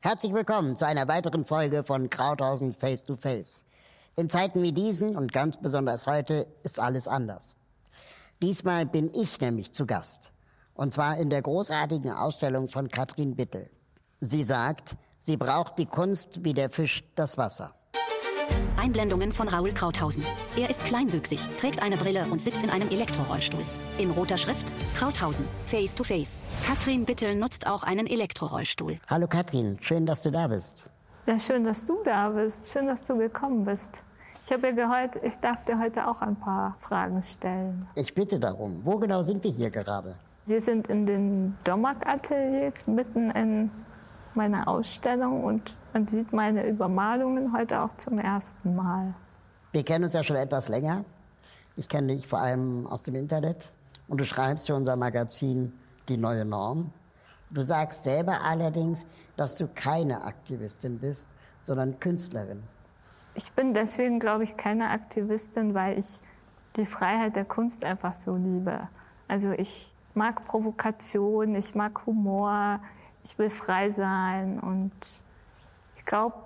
Herzlich willkommen zu einer weiteren Folge von Krauthausen Face to Face. In Zeiten wie diesen und ganz besonders heute ist alles anders. Diesmal bin ich nämlich zu Gast. Und zwar in der großartigen Ausstellung von Katrin Bittel. Sie sagt, sie braucht die Kunst wie der Fisch das Wasser. Einblendungen von Raoul Krauthausen. Er ist kleinwüchsig, trägt eine Brille und sitzt in einem Elektrorollstuhl. In roter Schrift Krauthausen, Face to Face. Katrin Bittel nutzt auch einen Elektrorollstuhl. Hallo Katrin, schön, dass du da bist. Ja, schön, dass du da bist. Schön, dass du gekommen bist. Ich habe ja gehört, ich darf dir heute auch ein paar Fragen stellen. Ich bitte darum. Wo genau sind wir hier gerade? Wir sind in den Domak-Ateliers mitten in meiner Ausstellung und man sieht meine Übermalungen heute auch zum ersten Mal. Wir kennen uns ja schon etwas länger. Ich kenne dich vor allem aus dem Internet und du schreibst für unser Magazin Die neue Norm. Du sagst selber allerdings, dass du keine Aktivistin bist, sondern Künstlerin. Ich bin deswegen, glaube ich, keine Aktivistin, weil ich die Freiheit der Kunst einfach so liebe. Also ich mag Provokation, ich mag Humor, ich will frei sein und ich glaube,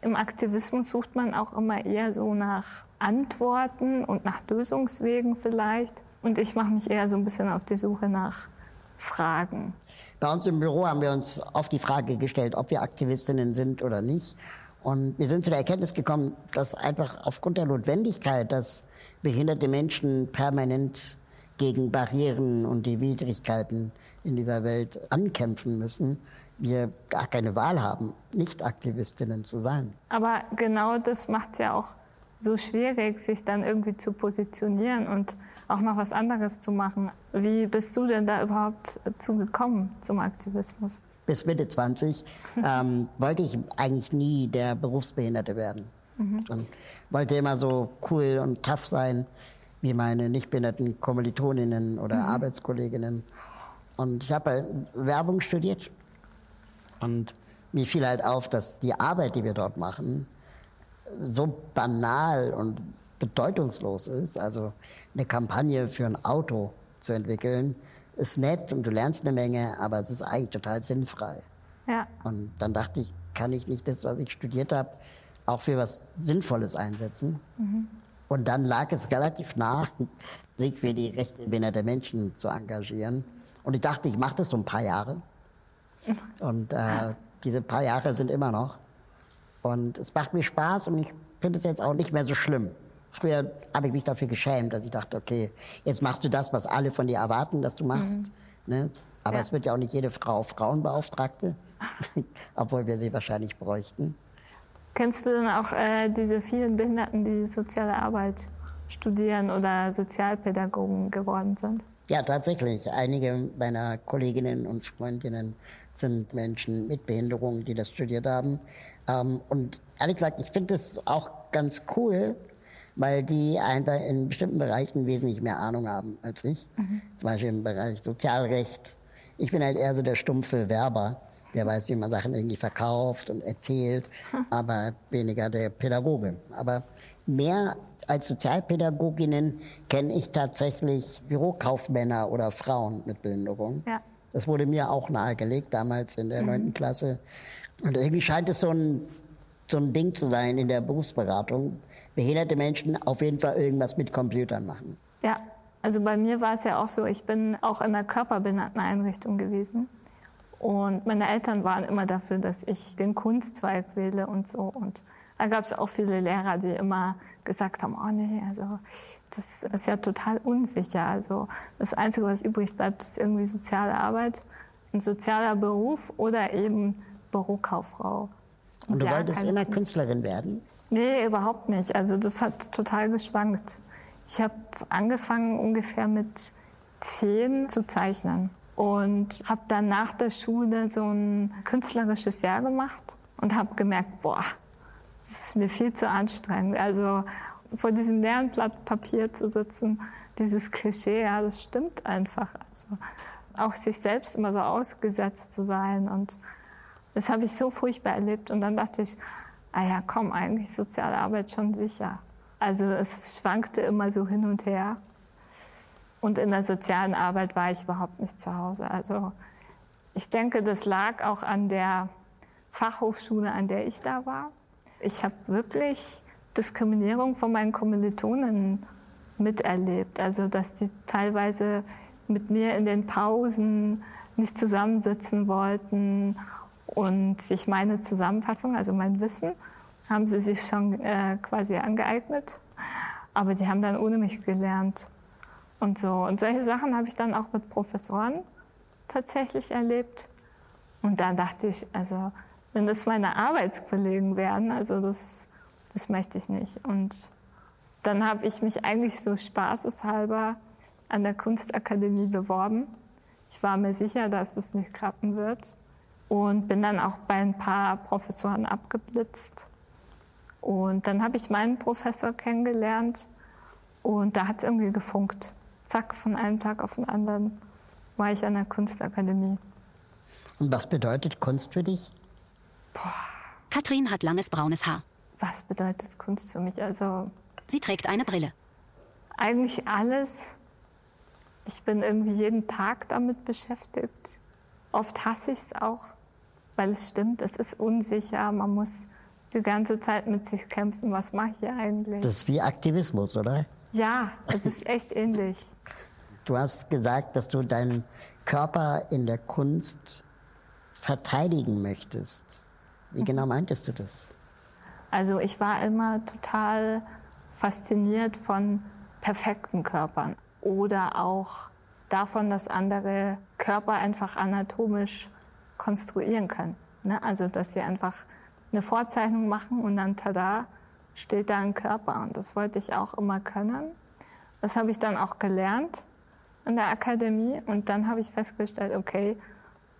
im Aktivismus sucht man auch immer eher so nach Antworten und nach Lösungswegen vielleicht. Und ich mache mich eher so ein bisschen auf die Suche nach Fragen. Bei uns im Büro haben wir uns oft die Frage gestellt, ob wir Aktivistinnen sind oder nicht. Und wir sind zu der Erkenntnis gekommen, dass einfach aufgrund der Notwendigkeit, dass behinderte Menschen permanent gegen Barrieren und die Widrigkeiten in dieser Welt ankämpfen müssen, wir gar keine Wahl haben, nicht Aktivistinnen zu sein. Aber genau das macht es ja auch so schwierig, sich dann irgendwie zu positionieren und auch noch was anderes zu machen. Wie bist du denn da überhaupt zugekommen zum Aktivismus? Bis Mitte 20 ähm, wollte ich eigentlich nie der Berufsbehinderte werden. Mhm. Und wollte immer so cool und tough sein wie meine nicht behinderten Kommilitoninnen oder mhm. Arbeitskolleginnen. Und ich habe Werbung studiert und mir fiel halt auf, dass die Arbeit, die wir dort machen, so banal und bedeutungslos ist. Also eine Kampagne für ein Auto zu entwickeln, ist nett und du lernst eine Menge, aber es ist eigentlich total sinnfrei. Ja. Und dann dachte ich, kann ich nicht das, was ich studiert habe, auch für was Sinnvolles einsetzen? Mhm. Und dann lag es relativ nah, sich für die Rechte behinderter Menschen zu engagieren. Und ich dachte, ich mache das so ein paar Jahre. Und äh, diese paar Jahre sind immer noch. Und es macht mir Spaß und ich finde es jetzt auch nicht mehr so schlimm. Früher habe ich mich dafür geschämt, dass ich dachte, okay, jetzt machst du das, was alle von dir erwarten, dass du machst. Mhm. Ne? Aber ja. es wird ja auch nicht jede Frau Frauenbeauftragte, obwohl wir sie wahrscheinlich bräuchten. Kennst du denn auch äh, diese vielen Behinderten, die soziale Arbeit studieren oder Sozialpädagogen geworden sind? Ja, tatsächlich. Einige meiner Kolleginnen und Freundinnen sind Menschen mit Behinderung, die das studiert haben. Ähm, und ehrlich gesagt, ich finde das auch ganz cool, weil die einfach in bestimmten Bereichen wesentlich mehr Ahnung haben als ich. Mhm. Zum Beispiel im Bereich Sozialrecht. Ich bin halt eher so der stumpfe Werber der weiß, wie man Sachen irgendwie verkauft und erzählt, aber weniger der Pädagoge. Aber mehr als Sozialpädagoginnen kenne ich tatsächlich Bürokaufmänner oder Frauen mit Behinderung. Ja. Das wurde mir auch nahegelegt, damals in der mhm. neunten mhm. Klasse. Und irgendwie scheint es so ein, so ein Ding zu sein in der Berufsberatung. Behinderte Menschen auf jeden Fall irgendwas mit Computern machen. Ja, also bei mir war es ja auch so, ich bin auch in einer Körperbehinderteneinrichtung gewesen. Und meine Eltern waren immer dafür, dass ich den Kunstzweig wähle und so. Und da gab es auch viele Lehrer, die immer gesagt haben, oh nee, also das ist ja total unsicher. Also das Einzige, was übrig bleibt, ist irgendwie soziale Arbeit, ein sozialer Beruf oder eben Bürokauffrau. Und, und du ja, wolltest immer Künstlerin werden? Nee, überhaupt nicht. Also das hat total geschwankt. Ich habe angefangen ungefähr mit zehn zu zeichnen und habe dann nach der Schule so ein künstlerisches Jahr gemacht und habe gemerkt, boah, das ist mir viel zu anstrengend. Also vor diesem leeren Blatt Papier zu sitzen, dieses Klischee, ja, das stimmt einfach. Also auch sich selbst immer so ausgesetzt zu sein und das habe ich so furchtbar erlebt und dann dachte ich, ah ja, komm, eigentlich soziale Arbeit schon sicher. Also es schwankte immer so hin und her. Und in der sozialen Arbeit war ich überhaupt nicht zu Hause. Also ich denke, das lag auch an der Fachhochschule, an der ich da war. Ich habe wirklich Diskriminierung von meinen Kommilitonen miterlebt. Also, dass die teilweise mit mir in den Pausen nicht zusammensitzen wollten und sich meine Zusammenfassung, also mein Wissen, haben sie sich schon äh, quasi angeeignet. Aber die haben dann ohne mich gelernt. Und so. Und solche Sachen habe ich dann auch mit Professoren tatsächlich erlebt. Und da dachte ich, also, wenn das meine Arbeitskollegen wären, also das, das möchte ich nicht. Und dann habe ich mich eigentlich so spaßeshalber an der Kunstakademie beworben. Ich war mir sicher, dass das nicht klappen wird und bin dann auch bei ein paar Professoren abgeblitzt. Und dann habe ich meinen Professor kennengelernt und da hat es irgendwie gefunkt. Zack, von einem Tag auf den anderen war ich an der Kunstakademie. Und was bedeutet Kunst für dich? Boah. Katrin hat langes braunes Haar. Was bedeutet Kunst für mich? Also. Sie trägt eine Brille. Eigentlich alles. Ich bin irgendwie jeden Tag damit beschäftigt. Oft hasse ich es auch, weil es stimmt, es ist unsicher. Man muss die ganze Zeit mit sich kämpfen. Was mache ich hier eigentlich? Das ist wie Aktivismus, oder? Ja, es ist echt ähnlich. Du hast gesagt, dass du deinen Körper in der Kunst verteidigen möchtest. Wie mhm. genau meintest du das? Also ich war immer total fasziniert von perfekten Körpern oder auch davon, dass andere Körper einfach anatomisch konstruieren können. Ne? Also dass sie einfach eine Vorzeichnung machen und dann tada, steht da ein Körper. Und das wollte ich auch immer können. Das habe ich dann auch gelernt in der Akademie und dann habe ich festgestellt, okay,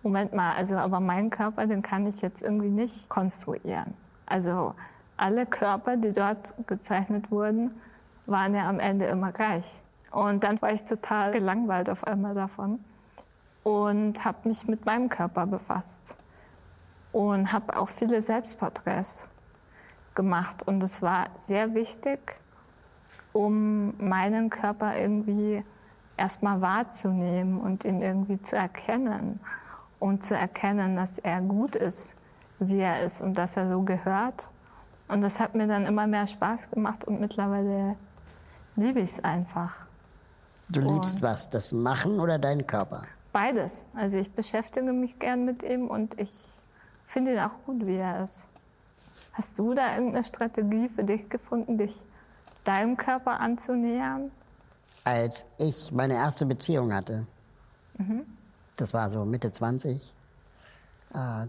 Moment mal, also aber meinen Körper, den kann ich jetzt irgendwie nicht konstruieren. Also alle Körper, die dort gezeichnet wurden, waren ja am Ende immer gleich. Und dann war ich total gelangweilt auf einmal davon und habe mich mit meinem Körper befasst und habe auch viele Selbstporträts gemacht. Und es war sehr wichtig, um meinen Körper irgendwie erstmal wahrzunehmen und ihn irgendwie zu erkennen und zu erkennen, dass er gut ist, wie er ist und dass er so gehört. Und das hat mir dann immer mehr Spaß gemacht und mittlerweile liebe ich es einfach. Du liebst und was, das Machen oder deinen Körper? Beides. Also ich beschäftige mich gern mit ihm und ich finde ihn auch gut, wie er ist. Hast du da irgendeine Strategie für dich gefunden, dich deinem Körper anzunähern? Als ich meine erste Beziehung hatte, mhm. das war so Mitte 20, äh,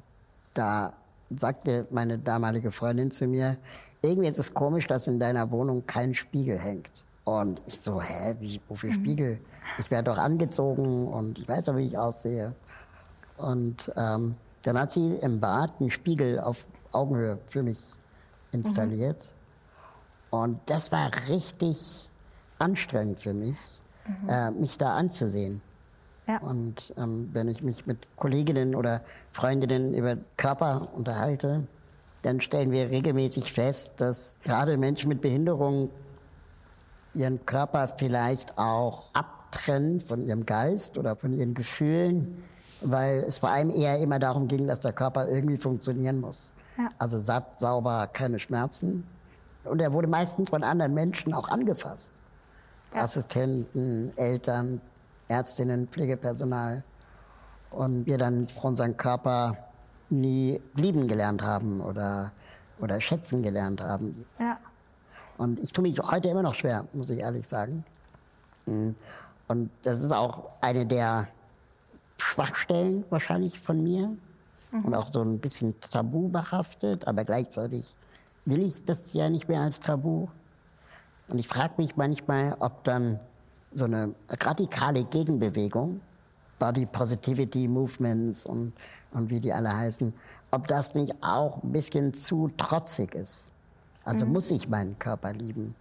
da sagte meine damalige Freundin zu mir, irgendwie ist es komisch, dass in deiner Wohnung kein Spiegel hängt. Und ich so, hä, wie, wofür mhm. Spiegel? Ich werde doch angezogen und ich weiß doch, wie ich aussehe. Und ähm, dann hat sie im Bad einen Spiegel auf Augenhöhe für mich installiert. Mhm. Und das war richtig anstrengend für mich, mhm. äh, mich da anzusehen. Ja. Und ähm, wenn ich mich mit Kolleginnen oder Freundinnen über Körper unterhalte, dann stellen wir regelmäßig fest, dass gerade Menschen mit Behinderung ihren Körper vielleicht auch abtrennen von ihrem Geist oder von ihren Gefühlen weil es vor allem eher immer darum ging, dass der Körper irgendwie funktionieren muss. Ja. Also satt, sauber, keine Schmerzen. Und er wurde meistens von anderen Menschen auch angefasst. Ja. Assistenten, Eltern, Ärztinnen, Pflegepersonal. Und wir dann unseren Körper nie lieben gelernt haben oder, oder schätzen gelernt haben. Ja. Und ich tue mich heute immer noch schwer, muss ich ehrlich sagen. Und das ist auch eine der Schwachstellen wahrscheinlich von mir mhm. und auch so ein bisschen tabu behaftet, aber gleichzeitig will ich das ja nicht mehr als Tabu. Und ich frage mich manchmal, ob dann so eine radikale Gegenbewegung, Body Positivity Movements und, und wie die alle heißen, ob das nicht auch ein bisschen zu trotzig ist. Also mhm. muss ich meinen Körper lieben?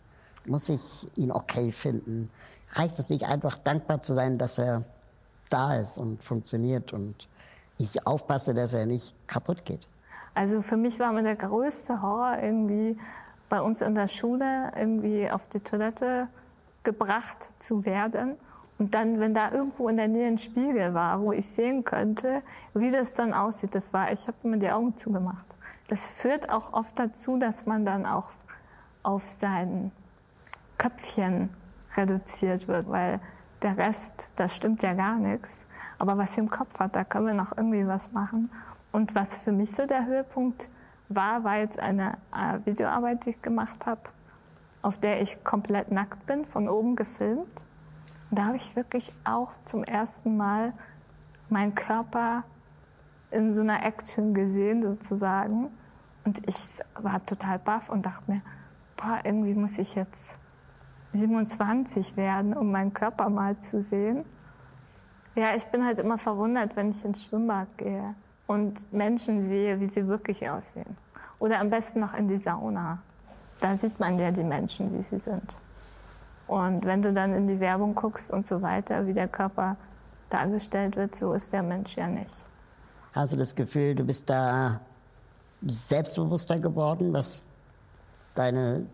Muss ich ihn okay finden? Reicht es nicht einfach dankbar zu sein, dass er da ist und funktioniert und ich aufpasse, dass er nicht kaputt geht. Also für mich war immer der größte Horror irgendwie bei uns in der Schule irgendwie auf die Toilette gebracht zu werden Und dann, wenn da irgendwo in der Nähe ein Spiegel war, wo ich sehen könnte, wie das dann aussieht, das war, ich habe mir die Augen zugemacht. Das führt auch oft dazu, dass man dann auch auf sein Köpfchen reduziert wird, weil der Rest, da stimmt ja gar nichts. Aber was sie im Kopf hat, da können wir noch irgendwie was machen. Und was für mich so der Höhepunkt war, war jetzt eine äh, Videoarbeit, die ich gemacht habe, auf der ich komplett nackt bin, von oben gefilmt. Und da habe ich wirklich auch zum ersten Mal meinen Körper in so einer Action gesehen, sozusagen. Und ich war total baff und dachte mir, boah, irgendwie muss ich jetzt 27 werden, um meinen Körper mal zu sehen. Ja, ich bin halt immer verwundert, wenn ich ins Schwimmbad gehe und Menschen sehe, wie sie wirklich aussehen. Oder am besten noch in die Sauna. Da sieht man ja die Menschen, wie sie sind. Und wenn du dann in die Werbung guckst und so weiter, wie der Körper dargestellt wird, so ist der Mensch ja nicht. Hast du das Gefühl, du bist da selbstbewusster geworden, was deine,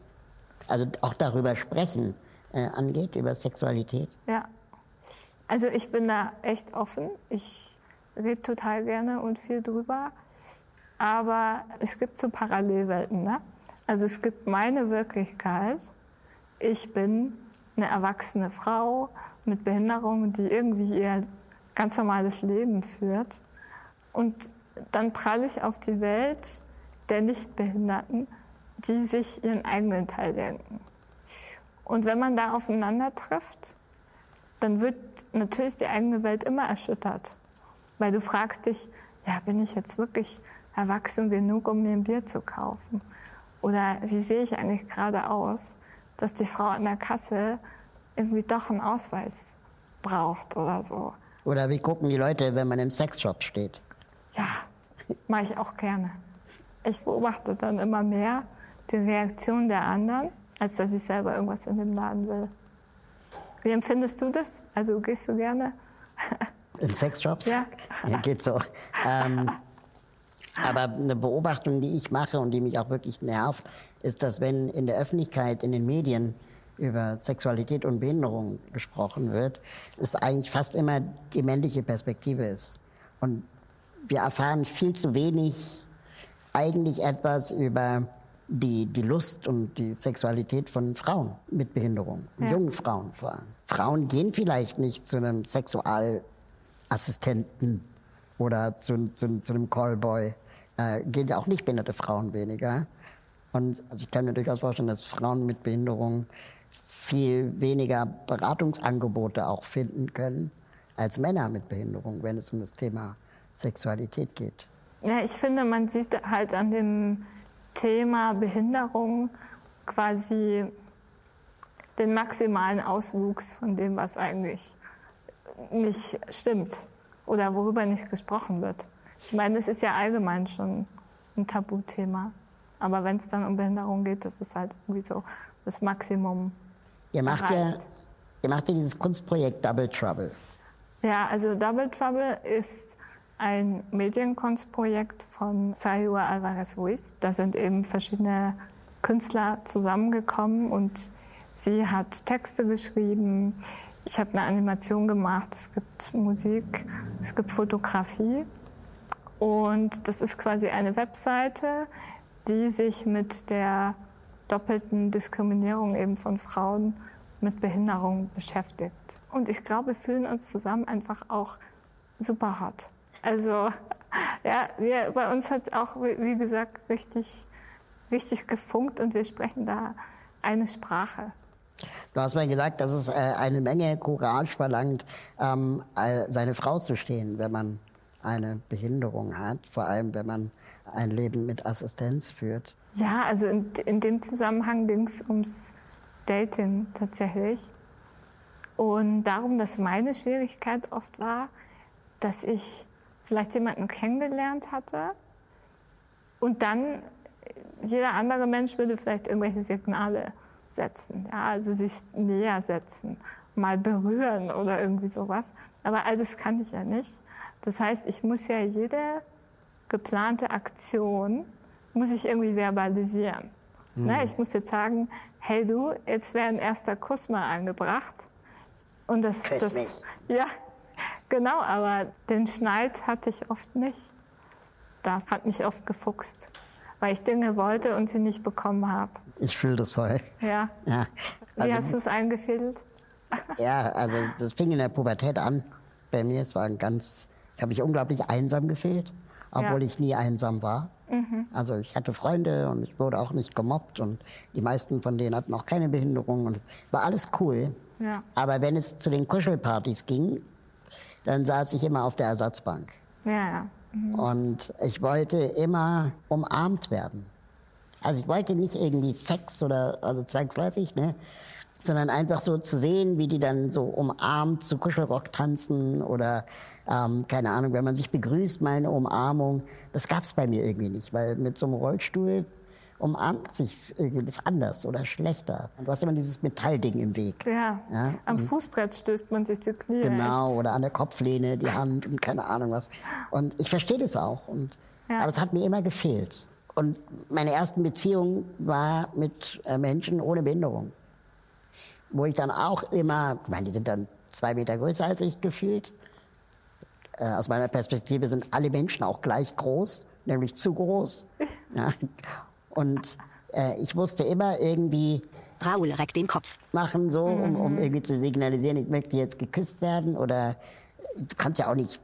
also auch darüber sprechen äh, angeht, über Sexualität? Ja. Also ich bin da echt offen. Ich rede total gerne und viel drüber. Aber es gibt so Parallelwelten. Ne? Also es gibt meine Wirklichkeit. Ich bin eine erwachsene Frau mit Behinderung, die irgendwie ihr ganz normales Leben führt. Und dann pralle ich auf die Welt der Nichtbehinderten, die sich ihren eigenen Teil denken. Und wenn man da aufeinander trifft, dann wird natürlich die eigene Welt immer erschüttert. Weil du fragst dich, ja, bin ich jetzt wirklich erwachsen genug, um mir ein Bier zu kaufen? Oder wie sehe ich eigentlich gerade aus, dass die Frau an der Kasse irgendwie doch einen Ausweis braucht oder so? Oder wie gucken die Leute, wenn man im Sexshop steht? Ja, mache ich auch gerne. Ich beobachte dann immer mehr die Reaktion der anderen, als dass ich selber irgendwas in dem Laden will. Wie empfindest du das? Also gehst du gerne? In Sexshops? Ja. ja geht so. Ähm, aber eine Beobachtung, die ich mache und die mich auch wirklich nervt, ist, dass wenn in der Öffentlichkeit, in den Medien über Sexualität und Behinderung gesprochen wird, es eigentlich fast immer die männliche Perspektive ist. Und wir erfahren viel zu wenig eigentlich etwas über die, die Lust und die Sexualität von Frauen mit Behinderung, ja. jungen Frauen vor allem. Frauen gehen vielleicht nicht zu einem Sexualassistenten oder zu, zu, zu einem Callboy. Äh, gehen ja auch nicht behinderte Frauen weniger. Und also ich kann mir durchaus vorstellen, dass Frauen mit Behinderung viel weniger Beratungsangebote auch finden können als Männer mit Behinderung, wenn es um das Thema Sexualität geht. Ja, ich finde, man sieht halt an dem Thema Behinderung quasi den maximalen Auswuchs von dem, was eigentlich nicht stimmt oder worüber nicht gesprochen wird. Ich meine, es ist ja allgemein schon ein Tabuthema. Aber wenn es dann um Behinderung geht, das ist halt irgendwie so das Maximum. Ihr macht, ja, ihr macht ja dieses Kunstprojekt Double Trouble. Ja, also Double Trouble ist ein Medienkunstprojekt von Sayua Alvarez Ruiz. Da sind eben verschiedene Künstler zusammengekommen und sie hat Texte geschrieben. Ich habe eine Animation gemacht. Es gibt Musik, es gibt Fotografie. Und das ist quasi eine Webseite, die sich mit der doppelten Diskriminierung eben von Frauen mit Behinderung beschäftigt. Und ich glaube, wir fühlen uns zusammen einfach auch super hart. Also ja, wir, bei uns hat auch, wie gesagt, richtig, richtig gefunkt und wir sprechen da eine Sprache. Du hast mir gesagt, dass es äh, eine Menge Courage verlangt, ähm, seine Frau zu stehen, wenn man eine Behinderung hat, vor allem wenn man ein Leben mit Assistenz führt. Ja, also in, in dem Zusammenhang ging es ums Dating tatsächlich. Und darum, dass meine Schwierigkeit oft war, dass ich vielleicht jemanden kennengelernt hatte und dann jeder andere Mensch würde vielleicht irgendwelche Signale setzen, ja, also sich näher setzen, mal berühren oder irgendwie sowas. Aber all das kann ich ja nicht. Das heißt, ich muss ja jede geplante Aktion muss ich irgendwie verbalisieren. Mhm. Ne, ich muss jetzt sagen, hey du, jetzt wäre ein erster Kuss mal angebracht. Und das, Küss das, mich. Ja, genau, aber den Schneid hatte ich oft nicht. Das hat mich oft gefuchst, weil ich Dinge wollte und sie nicht bekommen habe. Ich fühle das voll. Ja. Ja, Wie also, hast du es eingefädelt? ja, also das fing in der Pubertät an. Bei mir, es war ein ganz, ich habe mich unglaublich einsam gefühlt, obwohl Ja. ich nie einsam war. Also ich hatte Freunde und ich wurde auch nicht gemobbt und die meisten von denen hatten auch keine Behinderung und es war alles cool. Ja. Aber wenn es zu den Kuschelpartys ging, dann saß ich immer auf der Ersatzbank. Ja, ja. Und ich wollte immer umarmt werden. Also ich wollte nicht irgendwie Sex oder also zwangsläufig, ne? sondern einfach so zu sehen, wie die dann so umarmt zu Kuschelrock tanzen oder ähm, keine Ahnung, wenn man sich begrüßt, mal eine Umarmung. Das gab's bei mir irgendwie nicht, weil mit so einem Rollstuhl umarmt sich irgendwie anders oder schlechter. Und du hast immer dieses Metallding im Weg. Ja, Ja, am Fußbrett stößt man sich die Knie. Genau, echt. oder an der Kopflehne, die Hand und keine Ahnung was. Und ich verstehe das auch. Und, Ja. Aber es hat mir immer gefehlt. Und meine ersten Beziehung war mit äh, Menschen ohne Behinderung. Wo ich dann auch immer, ich meine, die sind dann zwei Meter größer als ich gefühlt. Äh, aus meiner Perspektive sind alle Menschen auch gleich groß, nämlich zu groß. Ja. Und äh, ich musste immer irgendwie Raoul reckt den Kopf. machen, so, um, um Mhm. irgendwie zu signalisieren, ich möchte jetzt geküsst werden. Oder du kannst ja auch nicht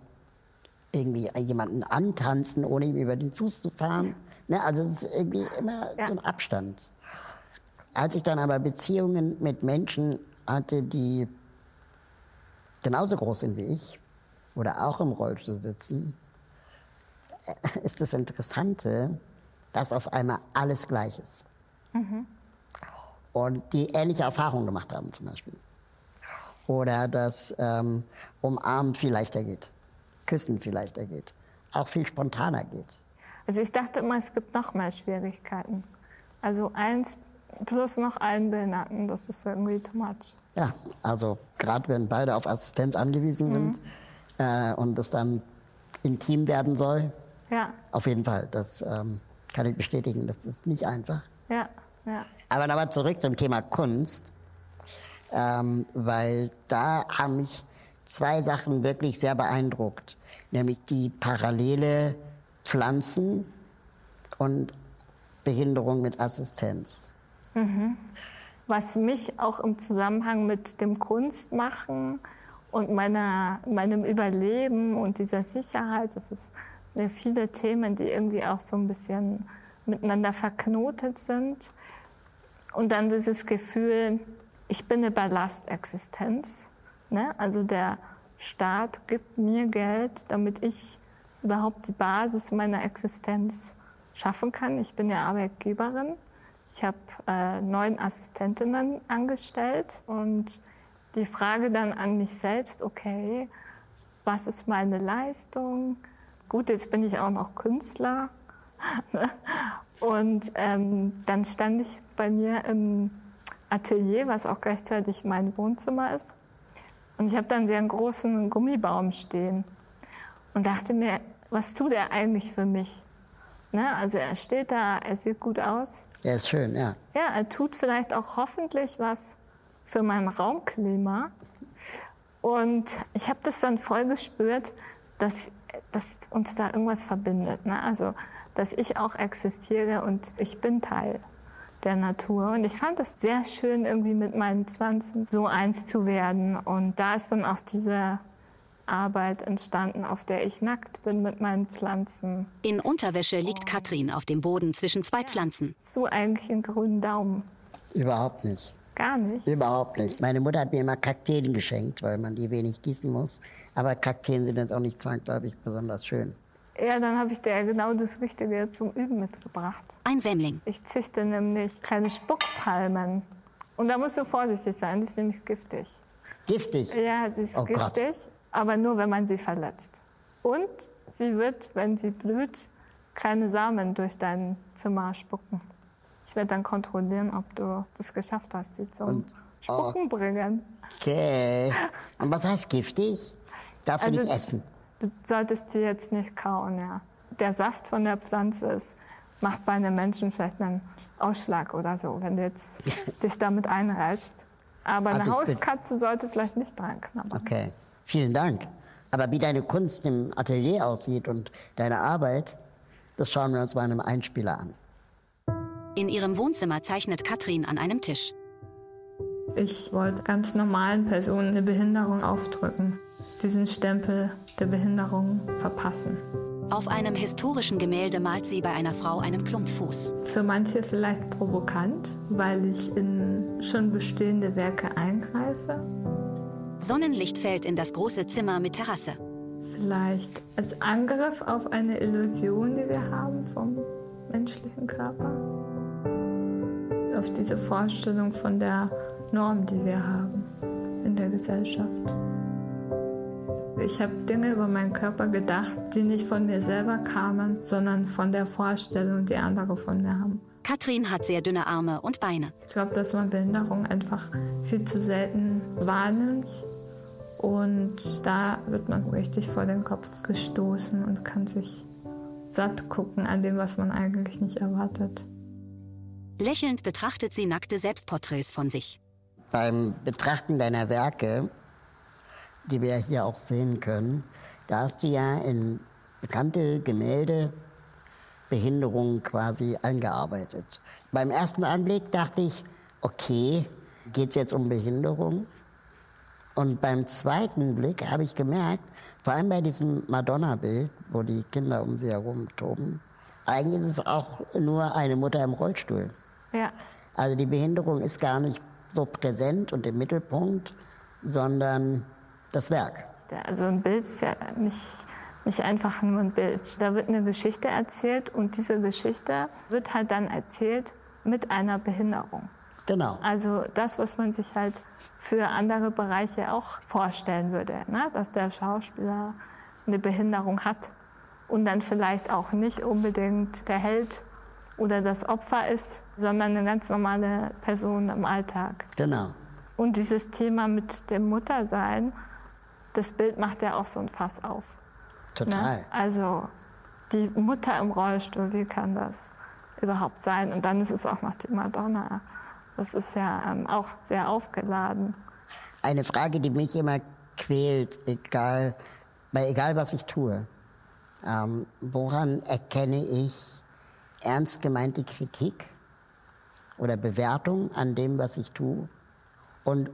irgendwie jemanden antanzen, ohne ihm über den Fuß zu fahren. Ne? Also es ist irgendwie immer Ja. so ein Abstand. Als ich dann aber Beziehungen mit Menschen hatte, die genauso groß sind wie ich oder auch im Rollstuhl sitzen, äh, ist das Interessante, dass auf einmal alles gleich ist und die ähnliche Erfahrungen gemacht haben zum Beispiel. Oder dass ähm, umarmen viel leichter geht, küssen viel leichter geht, auch viel spontaner geht. Also ich dachte immer, es gibt noch mehr Schwierigkeiten. Also eins plus noch einen Behinderten, das ist irgendwie too much. Ja, also gerade wenn beide auf Assistenz angewiesen sind äh, und es dann intim werden soll, Ja, auf jeden Fall, das ähm, kann ich bestätigen, das ist nicht einfach. ja, ja. Aber nochmal zurück zum Thema Kunst, ähm, weil da haben mich zwei Sachen wirklich sehr beeindruckt, nämlich die parallele Pflanzen und Behinderung mit Assistenz. Was mich auch im Zusammenhang mit dem Kunstmachen und meiner, meinem Überleben und dieser Sicherheit, das ist ja viele Themen, die irgendwie auch so ein bisschen miteinander verknotet sind. Und dann dieses Gefühl, ich bin eine Ballastexistenz. Ne? Also der Staat gibt mir Geld, damit ich überhaupt die Basis meiner Existenz schaffen kann. Ich bin ja Arbeitgeberin. Ich habe äh, neun Assistentinnen angestellt und die Frage dann an mich selbst, okay, was ist meine Leistung? Gut, jetzt bin ich auch noch Künstler. Und ähm, dann stand ich bei mir im Atelier, was auch gleichzeitig mein Wohnzimmer ist. Und ich habe dann sehr einen großen Gummibaum stehen und dachte mir, was tut er eigentlich für mich? Ne? Also er steht da, er sieht gut aus. Der ist schön, ja. Ja, er tut vielleicht auch hoffentlich was für mein Raumklima. Und ich habe das dann voll gespürt, dass, dass uns da irgendwas verbindet. Ne? Also, dass ich auch existiere und ich bin Teil der Natur. Und ich fand es sehr schön, irgendwie mit meinen Pflanzen so eins zu werden. Und da ist dann auch diese Arbeit entstanden, auf der ich nackt bin mit meinen Pflanzen. In Unterwäsche liegt Katrin auf dem Boden zwischen zwei Pflanzen. So eigentlich einen grünen Daumen. Überhaupt nicht. Gar nicht. Überhaupt nicht. Meine Mutter hat mir immer Kakteen geschenkt, weil man die wenig gießen muss. Aber Kakteen sind jetzt auch nicht zwangsläufig besonders schön. Ja, dann habe ich dir genau das Richtige zum Üben mitgebracht. Ein Sämling. Ich züchte nämlich kleine Spuckpalmen. Und da musst du vorsichtig sein, die ist nämlich giftig. Giftig. Ja, die ist Oh Gott. giftig, aber nur, wenn man sie verletzt. Und sie wird, wenn sie blüht, kleine Samen durch dein Zimmer spucken. Ich werde dann kontrollieren, ob du das geschafft hast, sie zum Und- Spucken bringen. Okay. Und was heißt giftig? Darfst du Also- nicht essen? Du solltest sie jetzt nicht kauen, ja. Der Saft von der Pflanze ist, macht bei einem Menschen vielleicht einen Ausschlag oder so, wenn du jetzt dich damit einreibst. Aber eine Hat dich be- Hauskatze sollte vielleicht nicht dran knabbern. Okay, vielen Dank. Aber wie deine Kunst im Atelier aussieht und deine Arbeit, das schauen wir uns mal in einem Einspieler an. In ihrem Wohnzimmer zeichnet Katrin an einem Tisch. Ich wollte ganz normalen Personen eine Behinderung aufdrücken, diesen Stempel der Behinderung verpassen. Auf einem historischen Gemälde malt sie bei einer Frau einen Klumpfuß. Für manche vielleicht provokant, weil ich in schon bestehende Werke eingreife. Sonnenlicht fällt in das große Zimmer mit Terrasse. Vielleicht als Angriff auf eine Illusion, die wir haben vom menschlichen Körper. Auf diese Vorstellung von der Norm, die wir haben in der Gesellschaft. Ich habe Dinge über meinen Körper gedacht, die nicht von mir selber kamen, sondern von der Vorstellung, die andere von mir haben. Katrin hat sehr dünne Arme und Beine. Ich glaube, dass man Behinderung einfach viel zu selten wahrnimmt. Und da wird man richtig vor den Kopf gestoßen und kann sich satt gucken an dem, was man eigentlich nicht erwartet. Lächelnd betrachtet sie nackte Selbstporträts von sich. Beim Betrachten deiner Werke, die wir hier auch sehen können, da hast du ja in bekannte Gemälde Behinderungen quasi eingearbeitet. Beim ersten Anblick dachte ich, okay, geht es jetzt um Behinderung? Und beim zweiten Blick habe ich gemerkt, vor allem bei diesem Madonna-Bild, wo die Kinder um sie herum toben, eigentlich ist es auch nur eine Mutter im Rollstuhl. Ja, Also die Behinderung ist gar nicht so präsent und im Mittelpunkt, sondern das Werk. also ein Bild ist ja nicht, nicht einfach nur ein Bild. Da wird eine Geschichte erzählt und diese Geschichte wird halt dann erzählt mit einer Behinderung. Genau. Also das, was man sich halt für andere Bereiche auch vorstellen würde, ne? dass der Schauspieler eine Behinderung hat und dann vielleicht auch nicht unbedingt der Held oder das Opfer ist, sondern eine ganz normale Person im Alltag. Genau. Und dieses Thema mit dem Muttersein, das Bild macht ja auch so ein Fass auf. Total. Ne? Also die Mutter im Rollstuhl, wie kann das überhaupt sein? Und dann ist es auch noch die Madonna. Das ist ja ähm, auch sehr aufgeladen. Eine Frage, die mich immer quält, egal, bei egal was ich tue. Ähm, woran erkenne ich ernst gemeinte Kritik oder Bewertung an dem, was ich tue? Und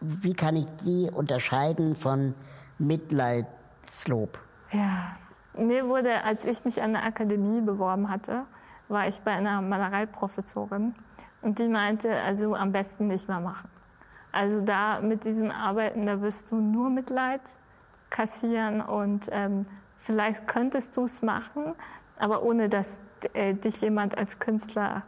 wie kann ich die unterscheiden von Mitleidslob? Ja, mir wurde, als ich mich an der Akademie beworben hatte, war ich bei einer Malereiprofessorin und die meinte, also am besten nicht mehr machen. Also da mit diesen Arbeiten, da wirst du nur Mitleid kassieren und ähm, vielleicht könntest du es machen, aber ohne dass äh, dich jemand als Künstler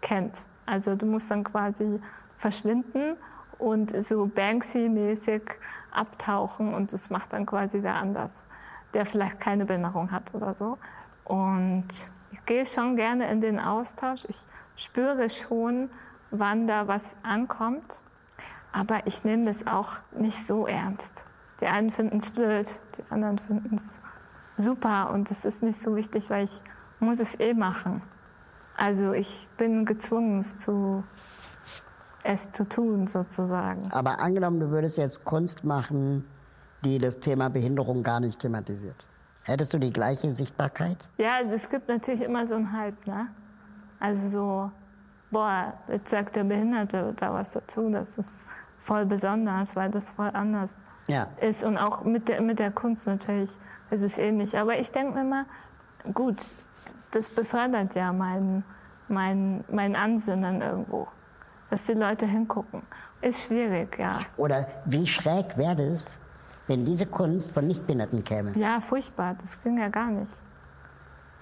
kennt. Also du musst dann quasi verschwinden und so Banksy-mäßig abtauchen und das macht dann quasi wer anders, der vielleicht keine Behinderung hat oder so. Und ich gehe schon gerne in den Austausch. Ich spüre schon, wann da was ankommt, aber ich nehme das auch nicht so ernst. Die einen finden es blöd, die anderen finden es super und es ist nicht so wichtig, weil ich muss es eh machen. Also ich bin gezwungen, es zu, es zu tun sozusagen. Aber angenommen, du würdest jetzt Kunst machen, die das Thema Behinderung gar nicht thematisiert. Hättest du die gleiche Sichtbarkeit? Ja, also es gibt natürlich immer so einen Hype, ne? Also so, boah, jetzt sagt der Behinderte da was dazu, das ist voll besonders, weil das voll anders Ja. ist. Und auch mit der, mit der Kunst natürlich ist es ähnlich. Aber ich denke mir mal, gut, das befördert ja mein, mein, mein Ansinnen irgendwo, dass die Leute hingucken. Ist schwierig, ja. Oder wie schräg wäre es, wenn diese Kunst von Nichtbehinderten käme? Ja, furchtbar, das ging ja gar nicht.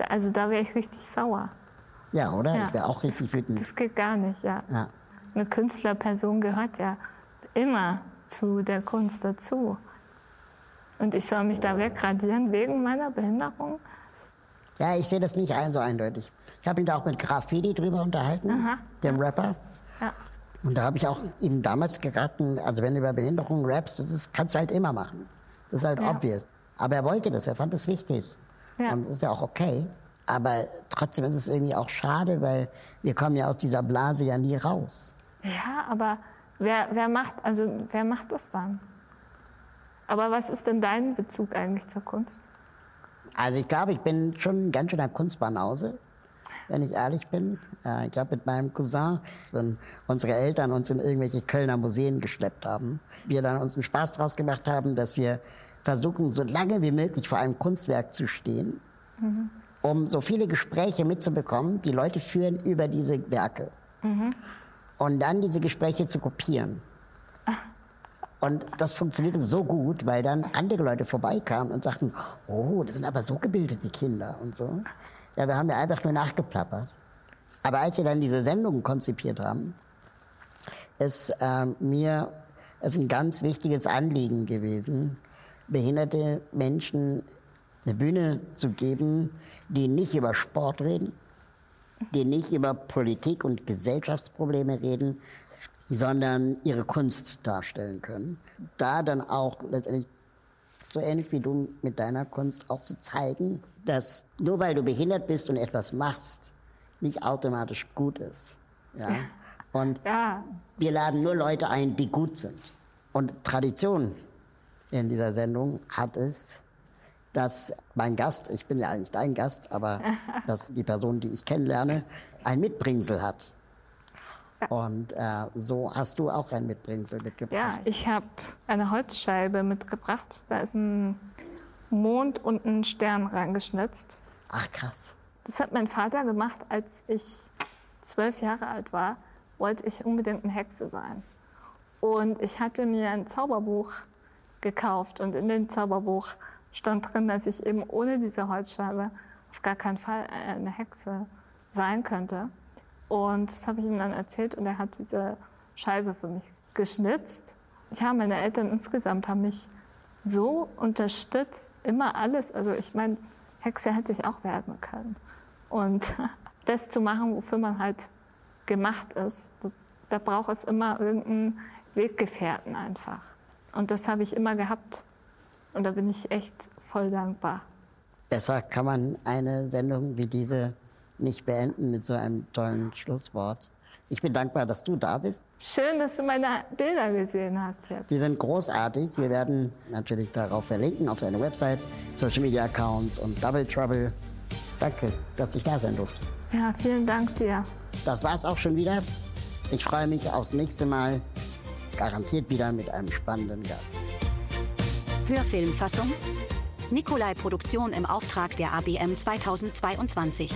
Also da wäre ich richtig sauer. Ja, oder? Ja. Ich wäre auch richtig wütend. Das geht gar nicht, ja. Ja. Eine Künstlerperson gehört ja immer zu der Kunst dazu. Und ich soll mich da wegradieren wegen meiner Behinderung? Ja, ich sehe das nicht ein so eindeutig. Ich habe ihn da auch mit Graffiti drüber unterhalten, Aha. dem Rapper. Ja. Und da habe ich auch ihm damals geraten, also wenn du über Behinderung rappst, das ist, kannst du halt immer machen. Das ist halt Ja. obvious. Aber er wollte das, er fand es wichtig. Ja. Und das ist ja auch okay. Aber trotzdem ist es irgendwie auch schade, weil wir kommen ja aus dieser Blase ja nie raus. Ja, aber wer, wer, macht, also, wer macht das dann? Aber was ist denn dein Bezug eigentlich zur Kunst? Also ich glaube, ich bin schon ganz schön am Kunstbanause, wenn ich ehrlich bin. Äh, ich habe mit meinem Cousin, wenn unsere Eltern uns in irgendwelche Kölner Museen geschleppt haben, wir dann uns einen Spaß draus gemacht haben, dass wir versuchen, so lange wie möglich vor einem Kunstwerk zu stehen, mhm. um so viele Gespräche mitzubekommen, die Leute führen über diese Werke. Mhm. Und dann diese Gespräche zu kopieren. Und das funktionierte so gut, weil dann andere Leute vorbeikamen und sagten, oh, das sind aber so gebildete Kinder und so. Ja, wir haben ja einfach nur nachgeplappert. Aber als wir dann diese Sendung konzipiert haben, ist äh, mir ist ein ganz wichtiges Anliegen gewesen, behinderte Menschen eine Bühne zu geben, die nicht über Sport reden, die nicht über Politik und Gesellschaftsprobleme reden, sondern ihre Kunst darstellen können. Da dann auch letztendlich so ähnlich wie du mit deiner Kunst auch zu zeigen, dass nur weil du behindert bist und etwas machst, nicht automatisch gut ist. Ja? Und ja. wir laden nur Leute ein, die gut sind. Und Tradition in dieser Sendung hat es, dass mein Gast, ich bin ja eigentlich dein Gast, aber dass die Person, die ich kennenlerne, ein Mitbringsel hat. Und äh, so hast du auch ein Mitbringsel mitgebracht. Ja, ich habe eine Holzscheibe mitgebracht. Da ist ein Mond und ein Stern reingeschnitzt. Ach krass. Das hat mein Vater gemacht, als ich zwölf Jahre alt war, wollte ich unbedingt eine Hexe sein. Und ich hatte mir ein Zauberbuch gekauft und in dem Zauberbuch stand drin, dass ich eben ohne diese Holzscheibe auf gar keinen Fall eine Hexe sein könnte. Und das habe ich ihm dann erzählt und er hat diese Scheibe für mich geschnitzt. Ja, meine Eltern insgesamt haben mich so unterstützt, immer alles. Also ich meine, Hexe hätte ich auch werden können. Und das zu machen, wofür man halt gemacht ist, das, da braucht es immer irgendeinen Weggefährten einfach. Und das habe ich immer gehabt. Und da bin ich echt voll dankbar. Besser kann man eine Sendung wie diese nicht beenden mit so einem tollen Schlusswort. Ich bin dankbar, dass du da bist. Schön, dass du meine Bilder gesehen hast jetzt. Die sind großartig. Wir werden natürlich darauf verlinken, auf deine Website, Social Media Accounts und Double Trouble. Danke, dass ich da sein durfte. Ja, vielen Dank dir. Das war's auch schon wieder. Ich freue mich aufs nächste Mal. Garantiert wieder mit einem spannenden Gast. Hörfilmfassung Nikolai Produktion im Auftrag der ABM 2022.